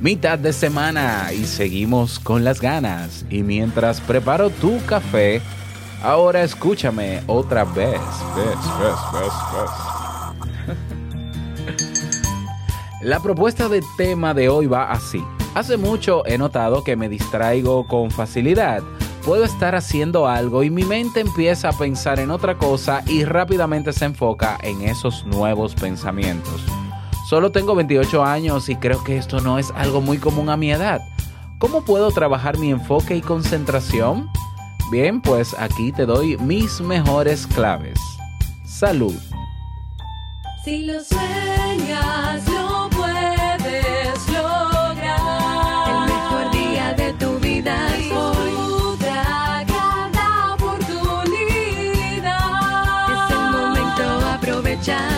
Mitad de semana y seguimos con las ganas. Y mientras preparo tu café, ahora escúchame otra vez. La propuesta de tema de hoy va así. Hace mucho he notado que me distraigo con facilidad. Puedo estar haciendo algo y mi mente empieza a pensar en otra cosa y rápidamente se enfoca en esos nuevos pensamientos. Solo tengo 28 años y creo que esto no es algo muy común a mi edad. ¿Cómo puedo trabajar mi enfoque y concentración? Bien, pues aquí te doy mis mejores claves. Salud. Si lo sueñas, lo puedes lograr. El mejor día de tu vida es hoy. Cada oportunidad. Es el momento, aprovechalo.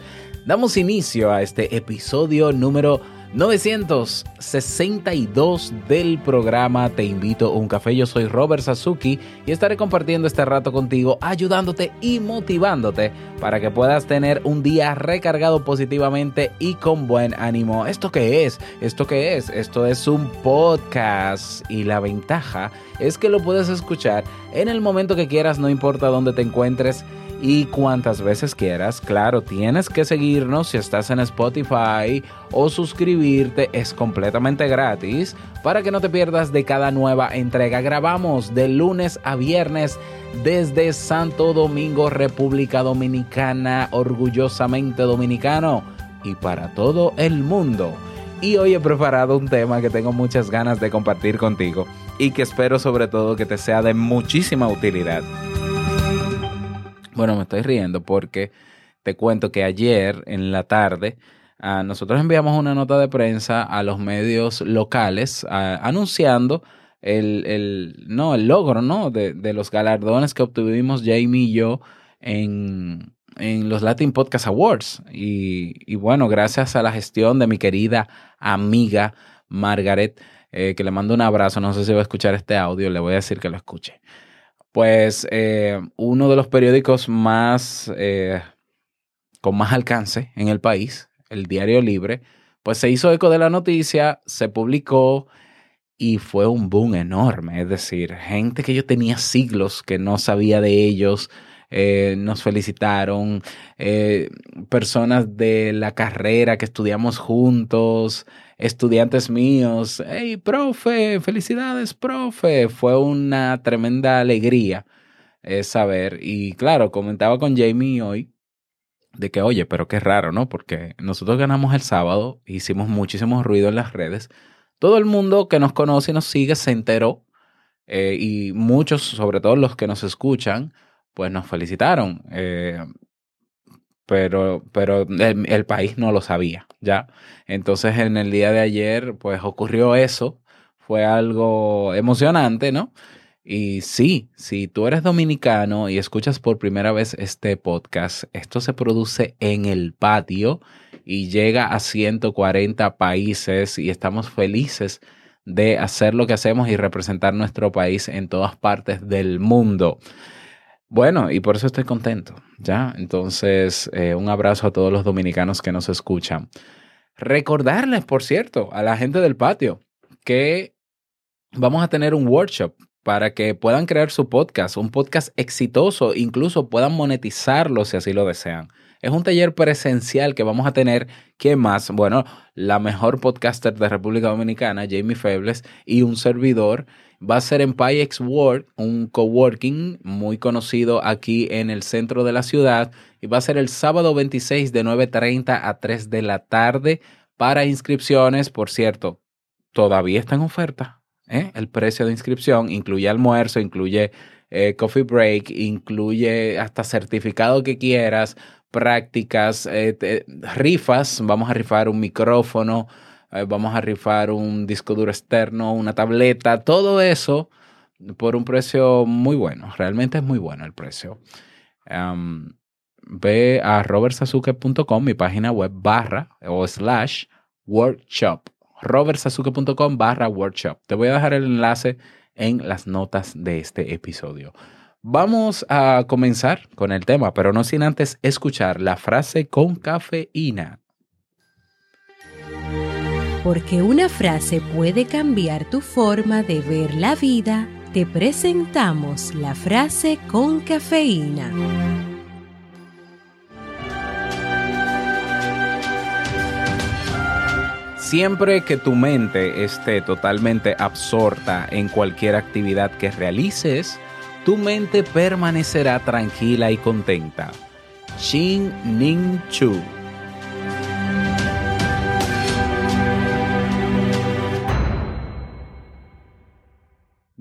Damos inicio a este episodio número 962 del programa Te invito a un café. Yo soy Robert Sasuki y estaré compartiendo este rato contigo, ayudándote y motivándote para que puedas tener un día recargado positivamente y con buen ánimo. ¿Esto qué es? ¿Esto qué es? Esto es un podcast y la ventaja es que lo puedes escuchar en el momento que quieras, no importa dónde te encuentres y cuantas veces quieras. Claro, tienes que seguirnos si estás en Spotify o suscribirte, es completamente gratis para que no te pierdas de cada nueva entrega. Grabamos de lunes a viernes desde Santo Domingo, República Dominicana, orgullosamente dominicano y para todo el mundo. Y hoy he preparado un tema que tengo muchas ganas de compartir contigo y que espero sobre todo que te sea de muchísima utilidad. Bueno, me estoy riendo porque te cuento que ayer en la tarde ah, nosotros enviamos una nota de prensa a los medios locales ah, anunciando el, el, no, el logro ¿no? de, de los galardones que obtuvimos Jamie y yo en, en los Latin Podcast Awards. Y, y bueno, gracias a la gestión de mi querida amiga Margaret, eh, que le mando un abrazo, no sé si va a escuchar este audio, le voy a decir que lo escuche pues eh, uno de los periódicos más eh, con más alcance en el país, el Diario Libre, pues se hizo eco de la noticia, se publicó y fue un boom enorme. Es decir, gente que yo tenía siglos que no sabía de ellos, eh, nos felicitaron, eh, personas de la carrera que estudiamos juntos, estudiantes míos, hey, profe, felicidades, profe. Fue una tremenda alegría eh, saber. Y claro, comentaba con Jamie hoy de que, oye, pero qué raro, ¿no? Porque nosotros ganamos el sábado, hicimos muchísimo ruido en las redes. Todo el mundo que nos conoce y nos sigue se enteró. y muchos, sobre todo los que nos escuchan, pues nos felicitaron. eh, pero, pero el, el país no lo sabía, ¿ya? Entonces en el día de ayer, pues ocurrió eso. Fue algo emocionante, ¿no? Y sí, si tú eres dominicano y escuchas por primera vez este podcast, esto se produce en el patio y llega a 140 países y estamos felices de hacer lo que hacemos y representar nuestro país en todas partes del mundo. Bueno, y por eso estoy contento, ¿ya? Entonces, eh, un abrazo a todos los dominicanos que nos escuchan. Recordarles, por cierto, a la gente del patio que vamos a tener un workshop para que puedan crear su podcast, un podcast exitoso, incluso puedan monetizarlo si así lo desean. Es un taller presencial que vamos a tener. ¿Quién más? Bueno, la mejor podcaster de República Dominicana, Jamie Febles, y un servidor. Va a ser en PyX World, un coworking muy conocido aquí en el centro de la ciudad. Y va a ser el sábado 26 de 9.30 a 3 de la tarde para inscripciones. Por cierto, todavía está en oferta. ¿eh? El precio de inscripción incluye almuerzo, incluye eh, coffee break, incluye hasta certificado que quieras, prácticas, eh, rifas. Vamos a rifar un micrófono, vamos a rifar un disco duro externo, una tableta, todo eso por un precio muy bueno. Realmente es muy bueno el precio. Ve a robertsazuke.com, mi página web, barra o slash workshop. robertsazuke.com barra workshop. Te voy a dejar el enlace en las notas de este episodio. Vamos a comenzar con el tema, pero no sin antes escuchar la frase con cafeína. Porque una frase puede cambiar tu forma de ver la vida, te presentamos la frase con cafeína. Siempre que tu mente esté totalmente absorta en cualquier actividad que realices, tu mente permanecerá tranquila y contenta. Shin Ning Chu.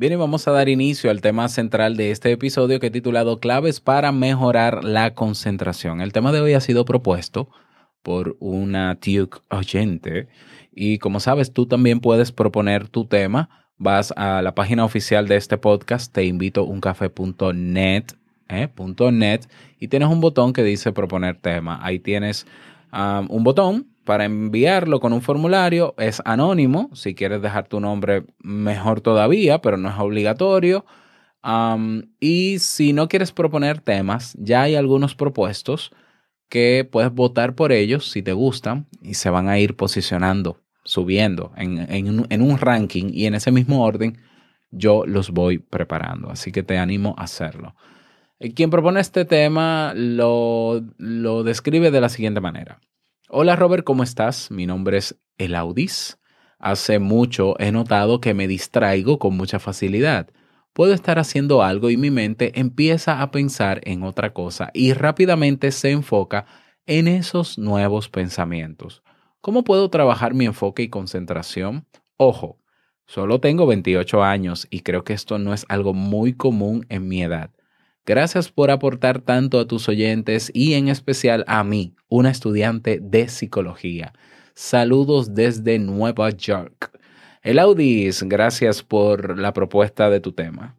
Bien, y vamos a dar inicio al tema central de este episodio que he titulado Claves para mejorar la concentración. El tema de hoy ha sido propuesto por una Duke oyente y como sabes, tú también puedes proponer tu tema. Vas a la página oficial de este podcast, te invito uncafe.net, eh, .net, y tienes un botón que dice proponer tema. Ahí tienes um, un botón para enviarlo con un formulario. Es anónimo. Si quieres dejar tu nombre, mejor todavía, pero no es obligatorio. Y si no quieres proponer temas, ya hay algunos propuestos que puedes votar por ellos si te gustan y se van a ir posicionando, subiendo en, en, en un ranking y en ese mismo orden yo los voy preparando. Así que te animo a hacerlo. Eh, Quien propone este tema lo, lo describe de la siguiente manera. Hola Robert, ¿cómo estás? Mi nombre es Elaudis. Hace mucho he notado que me distraigo con mucha facilidad. Puedo estar haciendo algo y mi mente empieza a pensar en otra cosa y rápidamente se enfoca en esos nuevos pensamientos. ¿Cómo puedo trabajar mi enfoque y concentración? Ojo, solo tengo 28 años y creo que esto no es algo muy común en mi edad. Gracias por aportar tanto a tus oyentes y en especial a mí, una estudiante de psicología. Saludos desde Nueva York. El Audis, gracias por la propuesta de tu tema.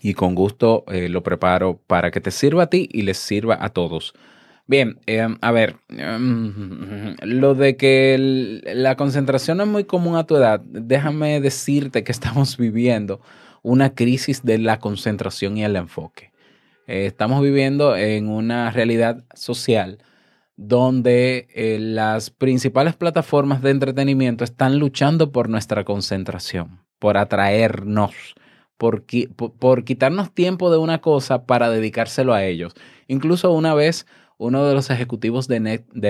Y con gusto eh, lo preparo para que te sirva a ti y les sirva a todos. Bien, eh, a ver, um, lo de que la concentración es muy común a tu edad, déjame decirte que estamos viviendo una crisis de la concentración y el enfoque. Eh, estamos viviendo en una realidad social donde eh, las principales plataformas de entretenimiento están luchando por nuestra concentración, por atraernos, por, qui- por- por quitarnos tiempo de una cosa para dedicárselo a ellos. Incluso una vez uno de los ejecutivos de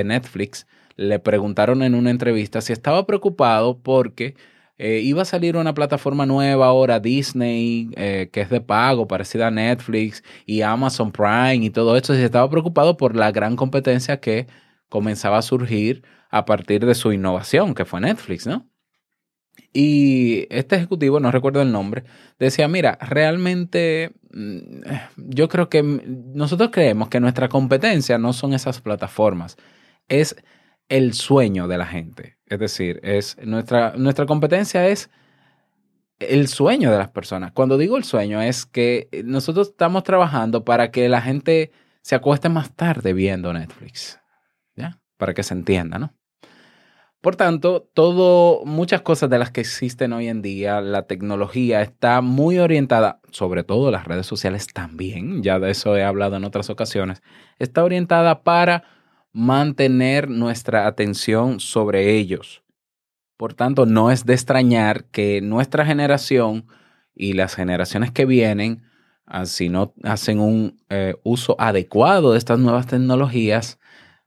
Netflix le preguntaron en una entrevista si estaba preocupado porque eh, iba a salir una plataforma nueva ahora, Disney, eh, que es de pago, parecida a Netflix, y Amazon Prime y todo esto, si estaba preocupado por la gran competencia que comenzaba a surgir a partir de su innovación, que fue Netflix, ¿no? Y este ejecutivo, no recuerdo el nombre, decía, mira, realmente mm, yo creo que nosotros creemos que nuestra competencia no son esas plataformas, es el sueño de la gente. Es decir, es nuestra, nuestra competencia es el sueño de las personas. Cuando digo el sueño es que nosotros estamos trabajando para que la gente se acueste más tarde viendo Netflix. ¿Ya? Para que se entienda, ¿no? Por tanto, todo, muchas cosas de las que existen hoy en día, la tecnología está muy orientada, sobre todo las redes sociales también, ya de eso he hablado en otras ocasiones, está orientada para mantener nuestra atención sobre ellos. Por tanto, no es de extrañar que nuestra generación y las generaciones que vienen, ah, si no hacen un eh, uso adecuado de estas nuevas tecnologías,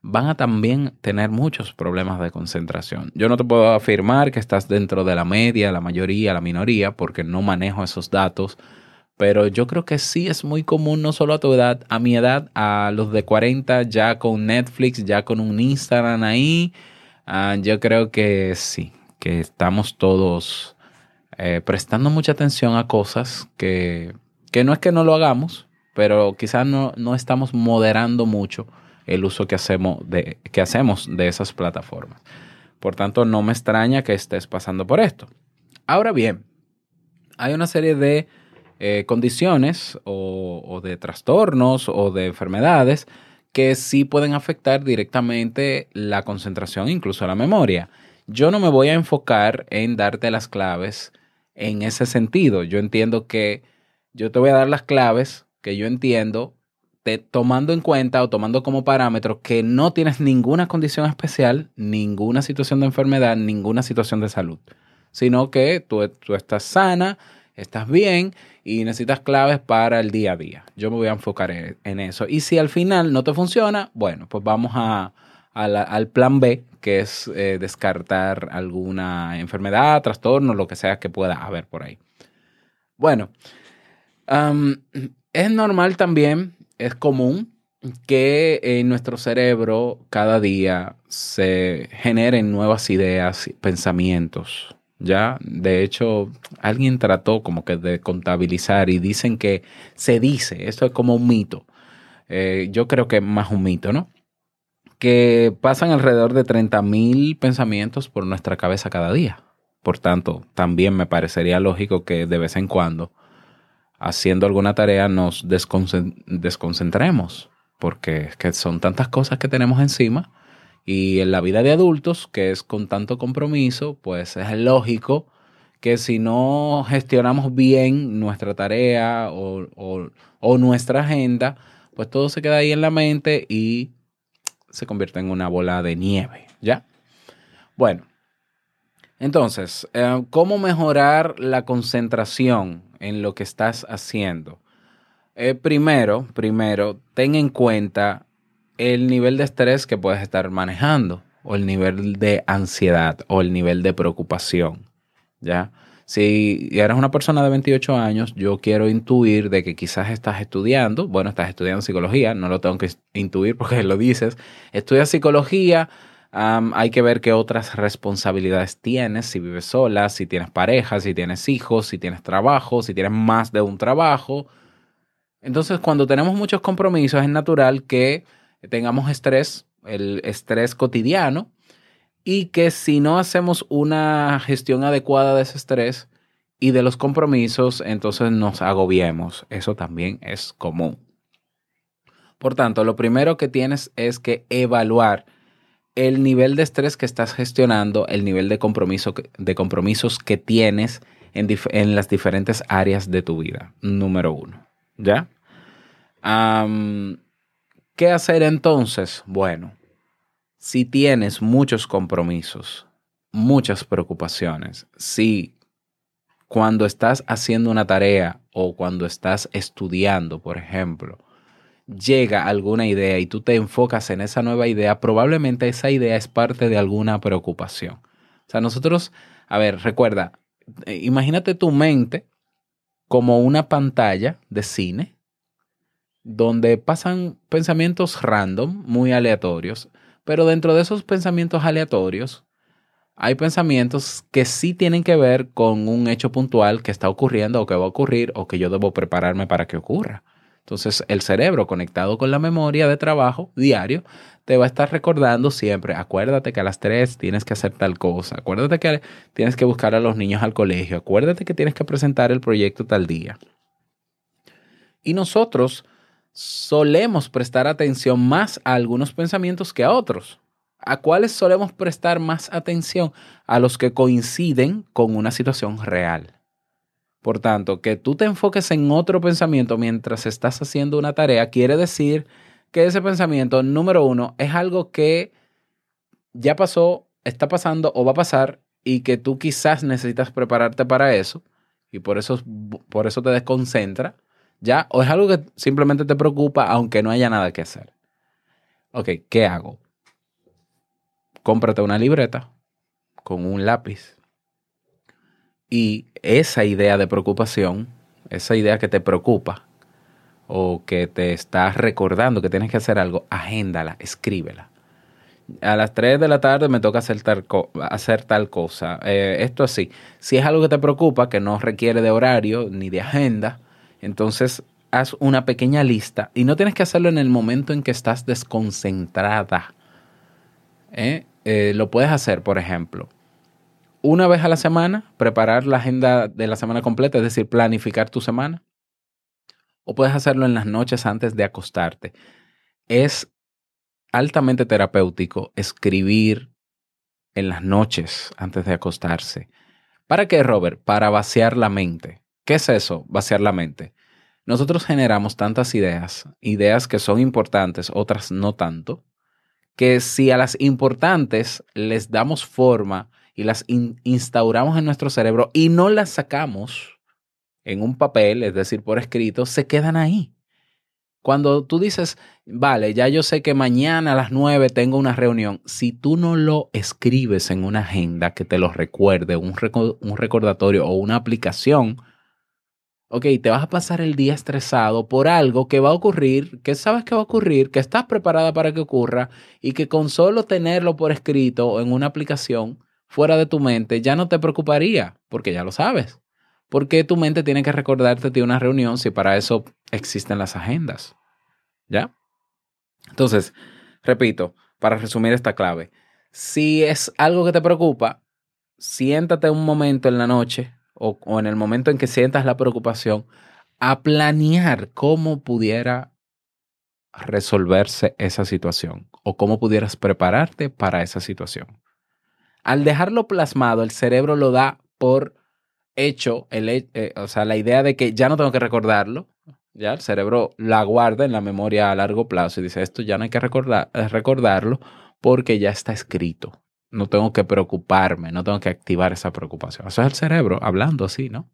van a también tener muchos problemas de concentración. Yo no te puedo afirmar que estás dentro de la media, la mayoría, la minoría, porque no manejo esos datos, pero yo creo que sí es muy común, no solo a tu edad, a mi edad, a los de 40, ya con Netflix, ya con un Instagram ahí, ah, yo creo que sí, que estamos todos eh, prestando mucha atención a cosas que, que no es que no lo hagamos, pero quizás no, no estamos moderando mucho el uso que hacemos, de, que hacemos de esas plataformas. Por tanto, no me extraña que estés pasando por esto. Ahora bien, hay una serie de eh, condiciones o, de trastornos o de enfermedades que sí pueden afectar directamente la concentración, incluso la memoria. Yo no me voy a enfocar en darte las claves en ese sentido. Yo entiendo que yo te voy a dar las claves que yo entiendo tomando en cuenta o tomando como parámetro que no tienes ninguna condición especial, ninguna situación de enfermedad, ninguna situación de salud, sino que tú estás sana, estás bien y necesitas claves para el día a día. Yo me voy a enfocar en, eso. Y si al final no te funciona, bueno, pues vamos a, al plan B, que es eh, descartar alguna enfermedad, trastorno, lo que sea que pueda haber por ahí. Bueno, es normal también, es común que en nuestro cerebro cada día se generen nuevas ideas, pensamientos. Ya, de hecho, alguien trató como que de contabilizar y dicen que se dice, esto es como un mito. Eh, yo creo que es más un mito, ¿no? Que pasan alrededor de 30 mil pensamientos por nuestra cabeza cada día. Por tanto, también me parecería lógico que de vez en cuando, haciendo alguna tarea, nos desconcen- desconcentremos, porque es que son tantas cosas que tenemos encima y en la vida de adultos, que es con tanto compromiso, pues es lógico que si no gestionamos bien nuestra tarea o, o- nuestra agenda, pues todo se queda ahí en la mente y se convierte en una bola de nieve, ¿ya? Bueno, entonces, eh, ¿cómo mejorar la concentración en lo que estás haciendo? Eh, primero, primero, ten en cuenta el nivel de estrés que puedes estar manejando, o el nivel de ansiedad, o el nivel de preocupación, ¿ya? Si eres una persona de 28 años, yo quiero intuir de que quizás estás estudiando, bueno, estás estudiando psicología, no lo tengo que intuir porque lo dices, estudias psicología, hay que ver qué otras responsabilidades tienes, si vives sola, si tienes pareja, si tienes hijos, si tienes trabajo, si tienes más de un trabajo. Entonces, cuando tenemos muchos compromisos, es natural que tengamos estrés, el estrés cotidiano, y que si no hacemos una gestión adecuada de ese estrés y de los compromisos, entonces nos agobiemos. Eso también es común. Por tanto, lo primero que tienes es que evaluar el nivel de estrés que estás gestionando, el nivel de, compromiso, de compromisos que tienes en, las diferentes áreas de tu vida. Número uno. ¿Ya? ¿Qué hacer entonces? Bueno, si tienes muchos compromisos, muchas preocupaciones, si cuando estás haciendo una tarea o cuando estás estudiando, por ejemplo, llega alguna idea y tú te enfocas en esa nueva idea, probablemente esa idea es parte de alguna preocupación. O sea, nosotros, a ver, recuerda, eh, imagínate tu mente como una pantalla de cine donde pasan pensamientos random, muy aleatorios, pero dentro de esos pensamientos aleatorios hay pensamientos que sí tienen que ver con un hecho puntual que está ocurriendo o que va a ocurrir o que yo debo prepararme para que ocurra. Entonces el cerebro conectado con la memoria de trabajo diario te va a estar recordando siempre, acuérdate que a las 3 tienes que hacer tal cosa, acuérdate que tienes que buscar a los niños al colegio, acuérdate que tienes que presentar el proyecto tal día. Y nosotros solemos prestar atención más a algunos pensamientos que a otros. ¿A cuáles solemos prestar más atención? A los que coinciden con una situación real. Por tanto, que tú te enfoques en otro pensamiento mientras estás haciendo una tarea quiere decir que ese pensamiento, número uno, es algo que ya pasó, está pasando o va a pasar y que tú quizás necesitas prepararte para eso. y por eso, por eso te desconcentra, ¿ya? O es algo que simplemente te preocupa aunque no haya nada que hacer. Ok, ¿qué hago? Cómprate una libreta con un lápiz y esa idea de preocupación, esa idea que te preocupa o que te estás recordando que tienes que hacer algo, agéndala, escríbela. A las 3 de la tarde me toca hacer tal, co- hacer tal cosa. Eh, esto así. Si es algo que te preocupa, que no requiere de horario ni de agenda, entonces haz una pequeña lista y no tienes que hacerlo en el momento en que estás desconcentrada. ¿eh? Eh, lo puedes hacer, por ejemplo, una vez a la semana, preparar la agenda de la semana completa, es decir, planificar tu semana. O puedes hacerlo en las noches antes de acostarte. Es altamente terapéutico escribir en las noches antes de acostarse. ¿Para qué, Robert? Para vaciar la mente. ¿Qué es eso? Vaciar la mente. Nosotros generamos tantas ideas, ideas que son importantes, otras no tanto, que si a las importantes les damos forma y las in- instauramos en nuestro cerebro y no las sacamos en un papel, es decir, por escrito, se quedan ahí. Cuando tú dices, vale, ya yo sé que mañana a las 9 tengo una reunión, si tú no lo escribes en una agenda que te lo recuerde, un, un recordatorio o una aplicación, ok, te vas a pasar el día estresado por algo que va a ocurrir, que sabes que va a ocurrir, que estás preparada para que ocurra y que con solo tenerlo por escrito o en una aplicación fuera de tu mente ya no te preocuparía, porque ya lo sabes. Porque tu mente tiene que recordarte de una reunión si para eso existen las agendas. ¿Ya? Entonces, repito, para resumir esta clave, si es algo que te preocupa, siéntate un momento en la noche o, en el momento en que sientas la preocupación a planear cómo pudiera resolverse esa situación o cómo pudieras prepararte para esa situación. Al dejarlo plasmado, el cerebro lo da por hecho, eh, o sea, la idea de que ya no tengo que recordarlo, ya el cerebro la guarda en la memoria a largo plazo y dice, esto ya no hay que recordar, recordarlo porque ya está escrito. No tengo que preocuparme, no tengo que activar esa preocupación. Eso es el cerebro hablando así, ¿no?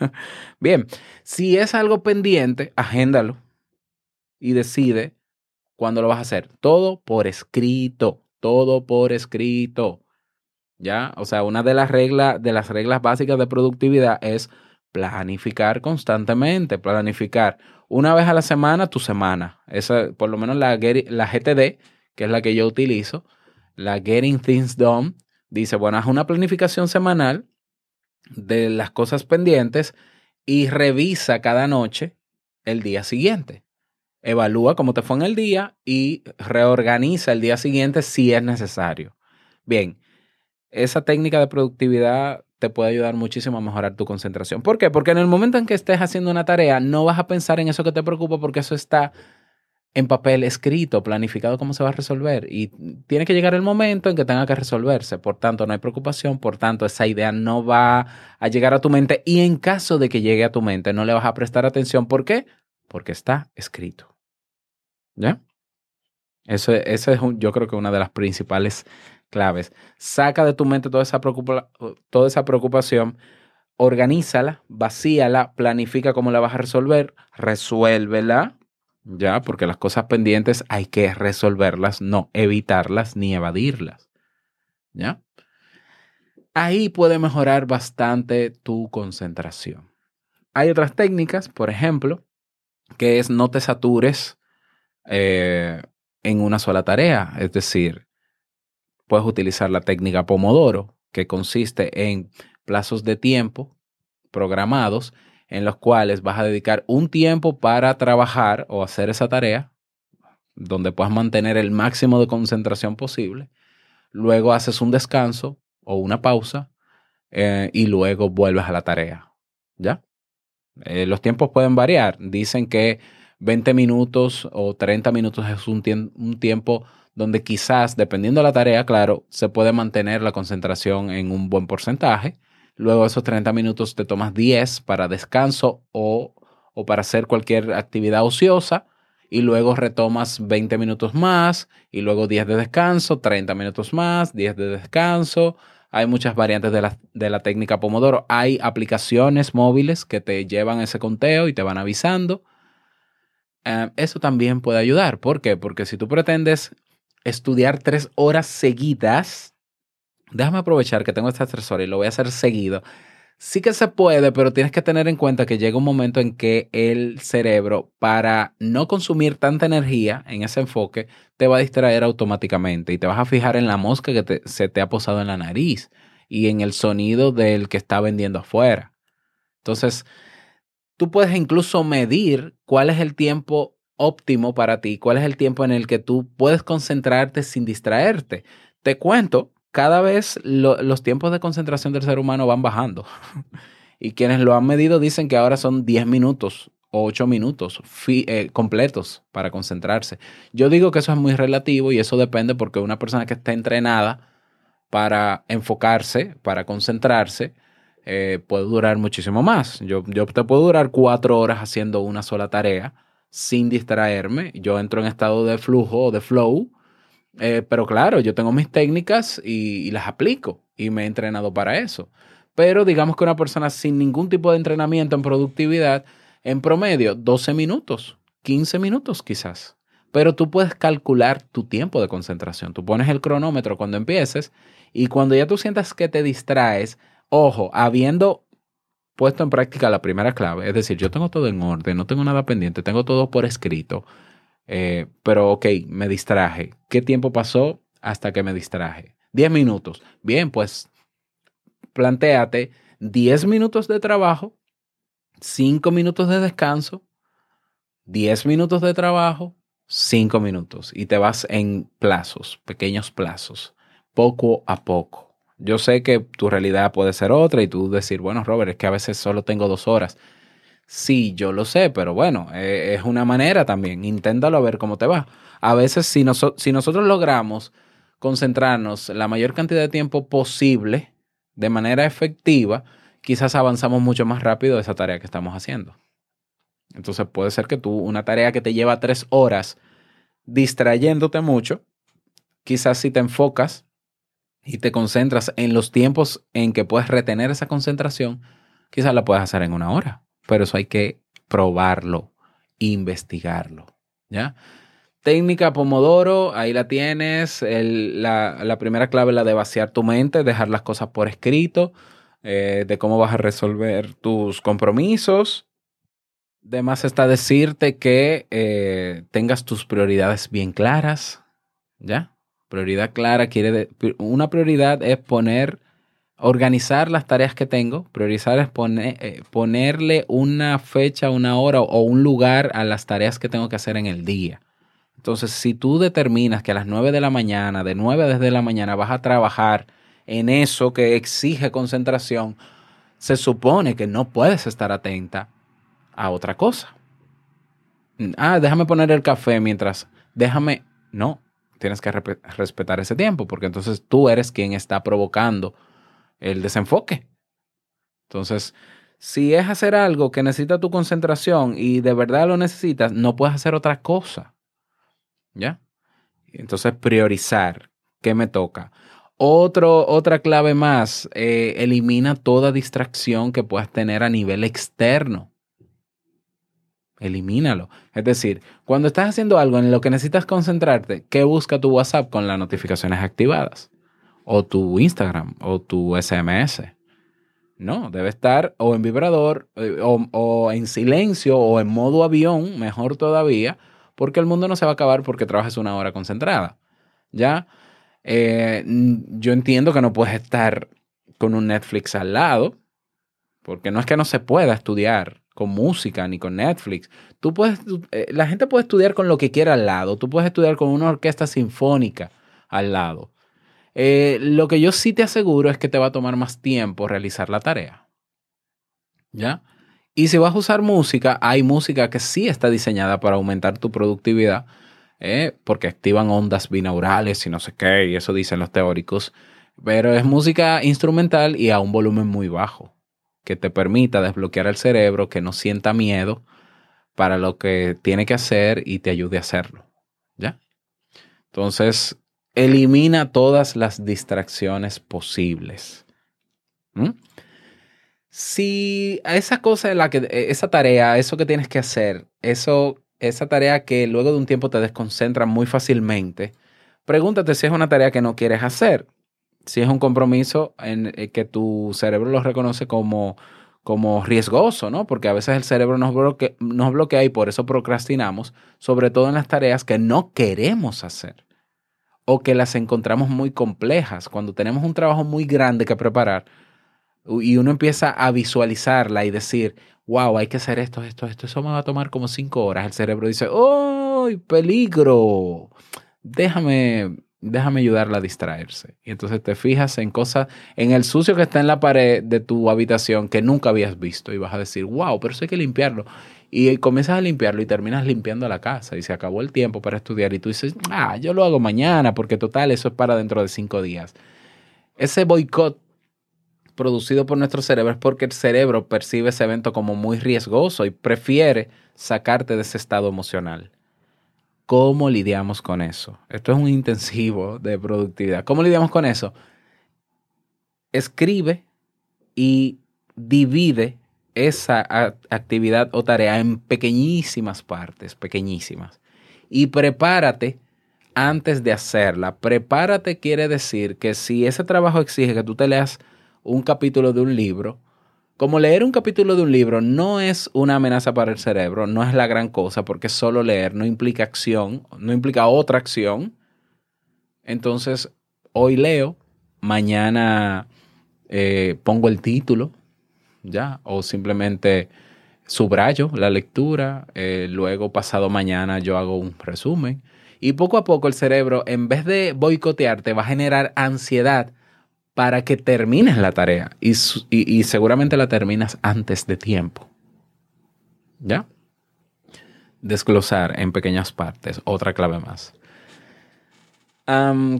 Bien, si es algo pendiente, agéndalo y decide cuándo lo vas a hacer. Todo por escrito, todo por escrito. ¿Ya? O sea, una de las reglas, de las reglas básicas de productividad es planificar constantemente, planificar una vez a la semana tu semana. Esa, por lo menos la, la GTD, que es la que yo utilizo, la Getting Things Done, dice, bueno, haz una planificación semanal de las cosas pendientes y revisa cada noche el día siguiente. Evalúa cómo te fue en el día y reorganiza el día siguiente si es necesario. Bien, esa técnica de productividad te puede ayudar muchísimo a mejorar tu concentración. ¿Por qué? Porque en el momento en que estés haciendo una tarea, no vas a pensar en eso que te preocupa porque eso está en papel escrito, planificado cómo se va a resolver. Y tiene que llegar el momento en que tenga que resolverse. Por tanto, no hay preocupación. Por tanto, esa idea no va a llegar a tu mente. Y en caso de que llegue a tu mente, no le vas a prestar atención. ¿Por qué? Porque está escrito. ¿Ya? Eso, eso es, un- yo creo que una de las principales claves. Saca de tu mente toda esa, toda esa preocupación, organízala, vacíala, planifica cómo la vas a resolver, resuélvela, ya, porque las cosas pendientes hay que resolverlas, no evitarlas ni evadirlas, ya. Ahí puede mejorar bastante tu concentración. Hay otras técnicas, por ejemplo, que es no te satures eh, en una sola tarea, es decir, puedes utilizar la técnica Pomodoro, que consiste en plazos de tiempo programados en los cuales vas a dedicar un tiempo para trabajar o hacer esa tarea, donde puedas mantener el máximo de concentración posible. Luego haces un descanso o una pausa eh, y luego vuelves a la tarea. ¿Ya? Eh, los tiempos pueden variar. Dicen que 20 minutos o 30 minutos es un, tiem- un tiempo donde quizás, dependiendo de la tarea, claro, se puede mantener la concentración en un buen porcentaje. Luego de esos 30 minutos te tomas 10 para descanso o, o para hacer cualquier actividad ociosa y luego retomas 20 minutos más y luego 10 de descanso, 30 minutos más, 10 de descanso, Hay muchas variantes de la, de la técnica Pomodoro. Hay aplicaciones móviles que te llevan ese conteo y te van avisando. Eh, eso también puede ayudar. ¿Por qué? Porque si tú pretendes estudiar tres horas seguidas, déjame aprovechar que tengo estas tres horas y lo voy a hacer seguido. Sí que se puede, pero tienes que tener en cuenta que llega un momento en que el cerebro, para no consumir tanta energía en ese enfoque, te va a distraer automáticamente y te vas a fijar en la mosca que se te ha posado en la nariz y en el sonido del que está vendiendo afuera. Entonces, tú puedes incluso medir cuál es el tiempo óptimo para ti, cuál es el tiempo en el que tú puedes concentrarte sin distraerte. Te cuento, cada vez lo- los tiempos de concentración del ser humano van bajando. y quienes lo han medido dicen que ahora son 10 minutos o 8 minutos eh, completos para concentrarse. Yo digo que eso es muy relativo y eso depende porque una persona que está entrenada para enfocarse, para concentrarse, eh, puede durar muchísimo más. Yo, yo te puedo durar cuatro horas haciendo una sola tarea sin distraerme. Yo entro en estado de flujo o de flow, eh, pero claro, yo tengo mis técnicas y, y las aplico y me he entrenado para eso. Pero digamos que una persona sin ningún tipo de entrenamiento en productividad, en promedio, 12 minutos, 15 minutos quizás. Pero tú puedes calcular tu tiempo de concentración. Tú pones el cronómetro cuando empieces y cuando ya tú sientas que te distraes, ojo, habiendo puesto en práctica la primera clave, es decir, yo tengo todo en orden, no tengo nada pendiente, tengo todo por escrito, eh, pero ok, me distraje. ¿Qué tiempo pasó hasta que me distraje? 10 minutos. Bien, pues plantéate 10 minutos de trabajo, 5 minutos de descanso, 10 minutos de trabajo, 5 minutos y te vas en plazos, pequeños plazos, poco a poco. Yo sé que tu realidad puede ser otra y tú decir, bueno, Robert, es que a veces solo tengo dos horas. Sí, yo lo sé, pero bueno, eh, es una manera también. Inténtalo a ver cómo te va. A veces, si, si nosotros logramos concentrarnos la mayor cantidad de tiempo posible de manera efectiva, quizás avanzamos mucho más rápido esa tarea que estamos haciendo. Entonces puede ser que tú, una tarea que te lleva tres horas distrayéndote mucho, quizás si te enfocas y te concentras en los tiempos en que puedes retener esa concentración, quizás la puedes hacer en una hora. Pero eso hay que probarlo, investigarlo. ¿Ya? Técnica Pomodoro, ahí la tienes. La, primera clave es la de vaciar tu mente, dejar las cosas por escrito, eh, de cómo vas a resolver tus compromisos. De más está decirte que eh, tengas tus prioridades bien claras. ¿Ya? Prioridad clara quiere de- una prioridad es poner, organizar las tareas que tengo. Priorizar es eh, ponerle una fecha, una hora o un lugar a las tareas que tengo que hacer en el día. Entonces, si tú determinas que a las 9 de la mañana, de 9 desde la mañana, vas a trabajar en eso que exige concentración, se supone que no puedes estar atenta a otra cosa. Ah, déjame poner el café mientras, déjame, no, tienes que respetar ese tiempo, porque entonces tú eres quien está provocando el desenfoque. Entonces, si es hacer algo que necesita tu concentración y de verdad lo necesitas, no puedes hacer otra cosa. ¿Ya? Entonces, priorizar. ¿Qué me toca? Otro, otra clave más, eh, elimina toda distracción que puedas tener a nivel externo. Elimínalo. Es decir, cuando estás haciendo algo en lo que necesitas concentrarte, ¿qué busca tu WhatsApp con las notificaciones activadas? O tu Instagram o tu SMS. No, debe estar o en vibrador eh, o, en silencio o en modo avión, mejor todavía, porque el mundo no se va a acabar porque trabajes una hora concentrada. ¿Ya? Eh, yo entiendo que no puedes estar con un Netflix al lado, porque no es que no se pueda estudiar con música ni con Netflix. Tú puedes, eh, la gente puede estudiar con lo que quiera al lado. Tú puedes estudiar con una orquesta sinfónica al lado. Eh, lo que yo sí te aseguro es que te va a tomar más tiempo realizar la tarea. ¿Ya? Y si vas a usar música, hay música que sí está diseñada para aumentar tu productividad, ¿eh? porque activan ondas binaurales y no sé qué, y eso dicen los teóricos. Pero es música instrumental y a un volumen muy bajo, que te permita desbloquear el cerebro, que no sienta miedo para lo que tiene que hacer y te ayude a hacerlo. ¿Ya? Entonces, elimina todas las distracciones posibles. ¿Mm? Si esa cosa la que, eh, esa tarea, eso que tienes que hacer, eso, esa tarea que luego de un tiempo te desconcentra muy fácilmente, pregúntate si es una tarea que no quieres hacer. Si es un compromiso en eh, que tu cerebro lo reconoce como, como riesgoso, ¿no? Porque a veces el cerebro nos bloquea y por eso procrastinamos, sobre todo en las tareas que no queremos hacer o que las encontramos muy complejas. Cuando tenemos un trabajo muy grande que preparar y uno empieza a visualizarla y decir, wow, hay que hacer esto, esto, esto, eso me va a tomar como cinco horas. El cerebro dice, ¡oh, peligro! Déjame, déjame ayudarla a distraerse. Y entonces te fijas en cosas, en el sucio que está en la pared de tu habitación que nunca habías visto y vas a decir, wow, pero eso hay que limpiarlo. Y comienzas a limpiarlo y terminas limpiando la casa y se acabó el tiempo para estudiar y tú dices, ah, yo lo hago mañana porque total, eso es para dentro de cinco días. Ese boicot producido por nuestro cerebro es porque el cerebro percibe ese evento como muy riesgoso y prefiere sacarte de ese estado emocional. ¿Cómo lidiamos con eso? Esto es un intensivo de productividad. ¿Cómo lidiamos con eso? Escribe y divide esa actividad o tarea en pequeñísimas partes, pequeñísimas. Y prepárate antes de hacerla. Prepárate quiere decir que si ese trabajo exige que tú te leas un capítulo de un libro, como leer un capítulo de un libro no es una amenaza para el cerebro, no es la gran cosa, porque solo leer no implica acción, no implica otra acción. Entonces, hoy leo, mañana eh, pongo el título, ya, o simplemente subrayo la lectura, eh, luego pasado mañana yo hago un resumen. Y poco a poco el cerebro, en vez de boicotearte, va a generar ansiedad para que termines la tarea y, y- seguramente la terminas antes de tiempo. ¿Ya? Desglosar en pequeñas partes, otra clave más.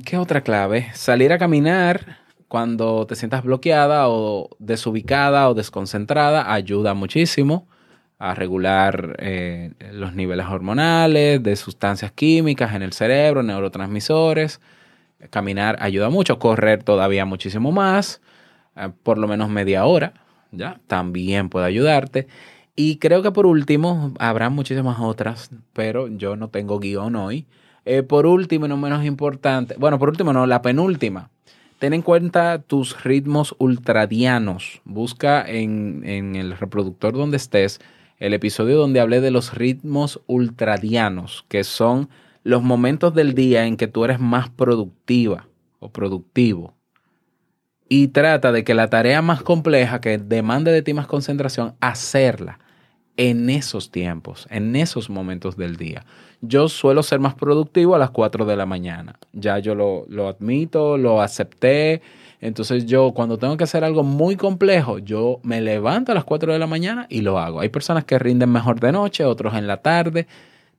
¿Qué otra clave? Salir a caminar cuando te sientas bloqueada o desubicada o desconcentrada ayuda muchísimo a regular eh, los niveles hormonales, de sustancias químicas en el cerebro, neurotransmisores. Caminar ayuda mucho, correr todavía muchísimo más, eh, por lo menos media hora, ¿ya? También puede ayudarte. Y creo que por último, habrá muchísimas otras, pero yo no tengo guion hoy. Eh, por último y no menos importante, bueno, por último no, la penúltima. Ten en cuenta tus ritmos ultradianos. Busca en, el reproductor donde estés el episodio donde hablé de los ritmos ultradianos, que son los momentos del día en que tú eres más productiva o productivo. Y trata de que la tarea más compleja, que demande de ti más concentración, hacerla en esos tiempos, en esos momentos del día. Yo suelo ser más productivo a las 4 de la mañana. Ya yo lo, lo admito, lo acepté. Entonces yo cuando tengo que hacer algo muy complejo, yo me levanto a las 4 de la mañana y lo hago. Hay personas que rinden mejor de noche, otros en la tarde.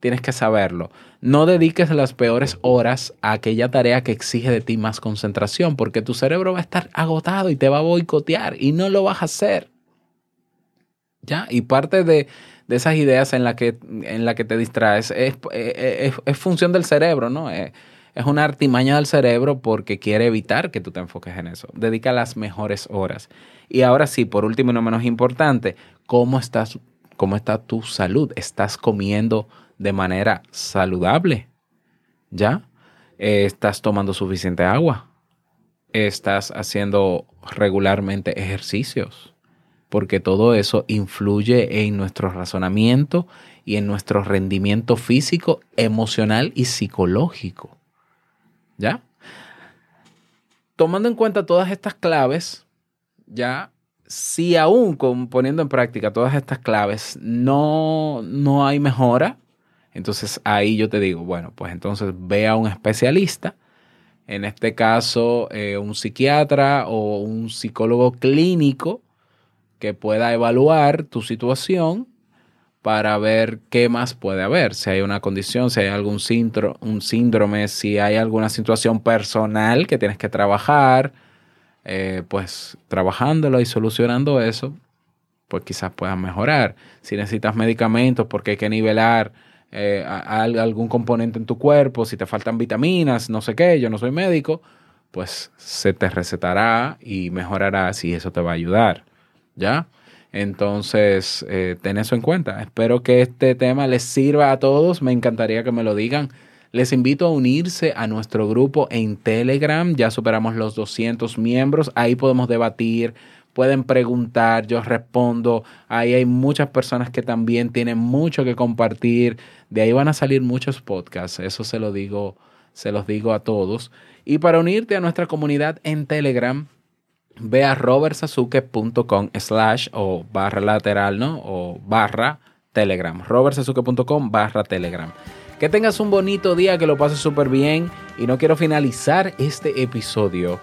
Tienes que saberlo. No dediques las peores horas a aquella tarea que exige de ti más concentración, porque tu cerebro va a estar agotado y te va a boicotear y no lo vas a hacer. ¿Ya? Y parte de, de esas ideas en la que, la que te distraes es, es- es- es función del cerebro, ¿no? Es, es una artimaña del cerebro porque quiere evitar que tú te enfoques en eso. Dedica las mejores horas. Y ahora sí, por último y no menos importante, ¿cómo estás, cómo está tu salud? ¿Estás comiendo de manera saludable? ¿Ya? Eh, ¿Estás tomando suficiente agua? ¿Estás haciendo regularmente ejercicios? Porque todo eso influye en nuestro razonamiento y en nuestro rendimiento físico, emocional y psicológico. ¿Ya? Tomando en cuenta todas estas claves, ya, si aún poniendo en práctica todas estas claves no, no hay mejora, entonces ahí yo te digo, bueno, pues entonces ve a un especialista, en este caso eh, un psiquiatra o un psicólogo clínico, que pueda evaluar tu situación para ver qué más puede haber, si hay una condición, si hay algún síndrome, un síndrome, si hay alguna situación personal que tienes que trabajar, eh, pues trabajándolo y solucionando eso, pues quizás puedas mejorar. Si necesitas medicamentos porque hay que nivelar eh, algún componente en tu cuerpo, si te faltan vitaminas, no sé qué, yo no soy médico, pues se te recetará y mejorará si eso te va a ayudar. ¿Ya? Entonces, eh, ten eso en cuenta. Espero que este tema les sirva a todos. Me encantaría que me lo digan. Les invito a unirse a nuestro grupo en Telegram. Ya superamos los 200 miembros. Ahí podemos debatir, pueden preguntar, yo respondo. Ahí hay muchas personas que también tienen mucho que compartir. De ahí van a salir muchos podcasts. Eso se lo digo, se los digo a todos. Y para unirte a nuestra comunidad en Telegram, ve a robertsazuke.com slash o barra lateral, ¿no? O barra Telegram. robertsazuke.com barra Telegram. Que tengas un bonito día, que lo pases súper bien. Y no quiero finalizar este episodio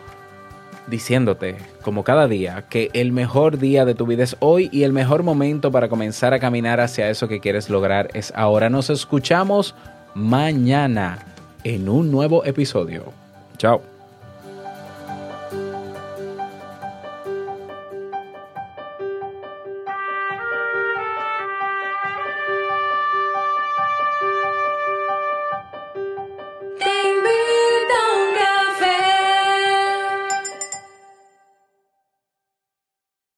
diciéndote, como cada día, que el mejor día de tu vida es hoy y el mejor momento para comenzar a caminar hacia eso que quieres lograr es ahora. Nos escuchamos mañana en un nuevo episodio. Chao.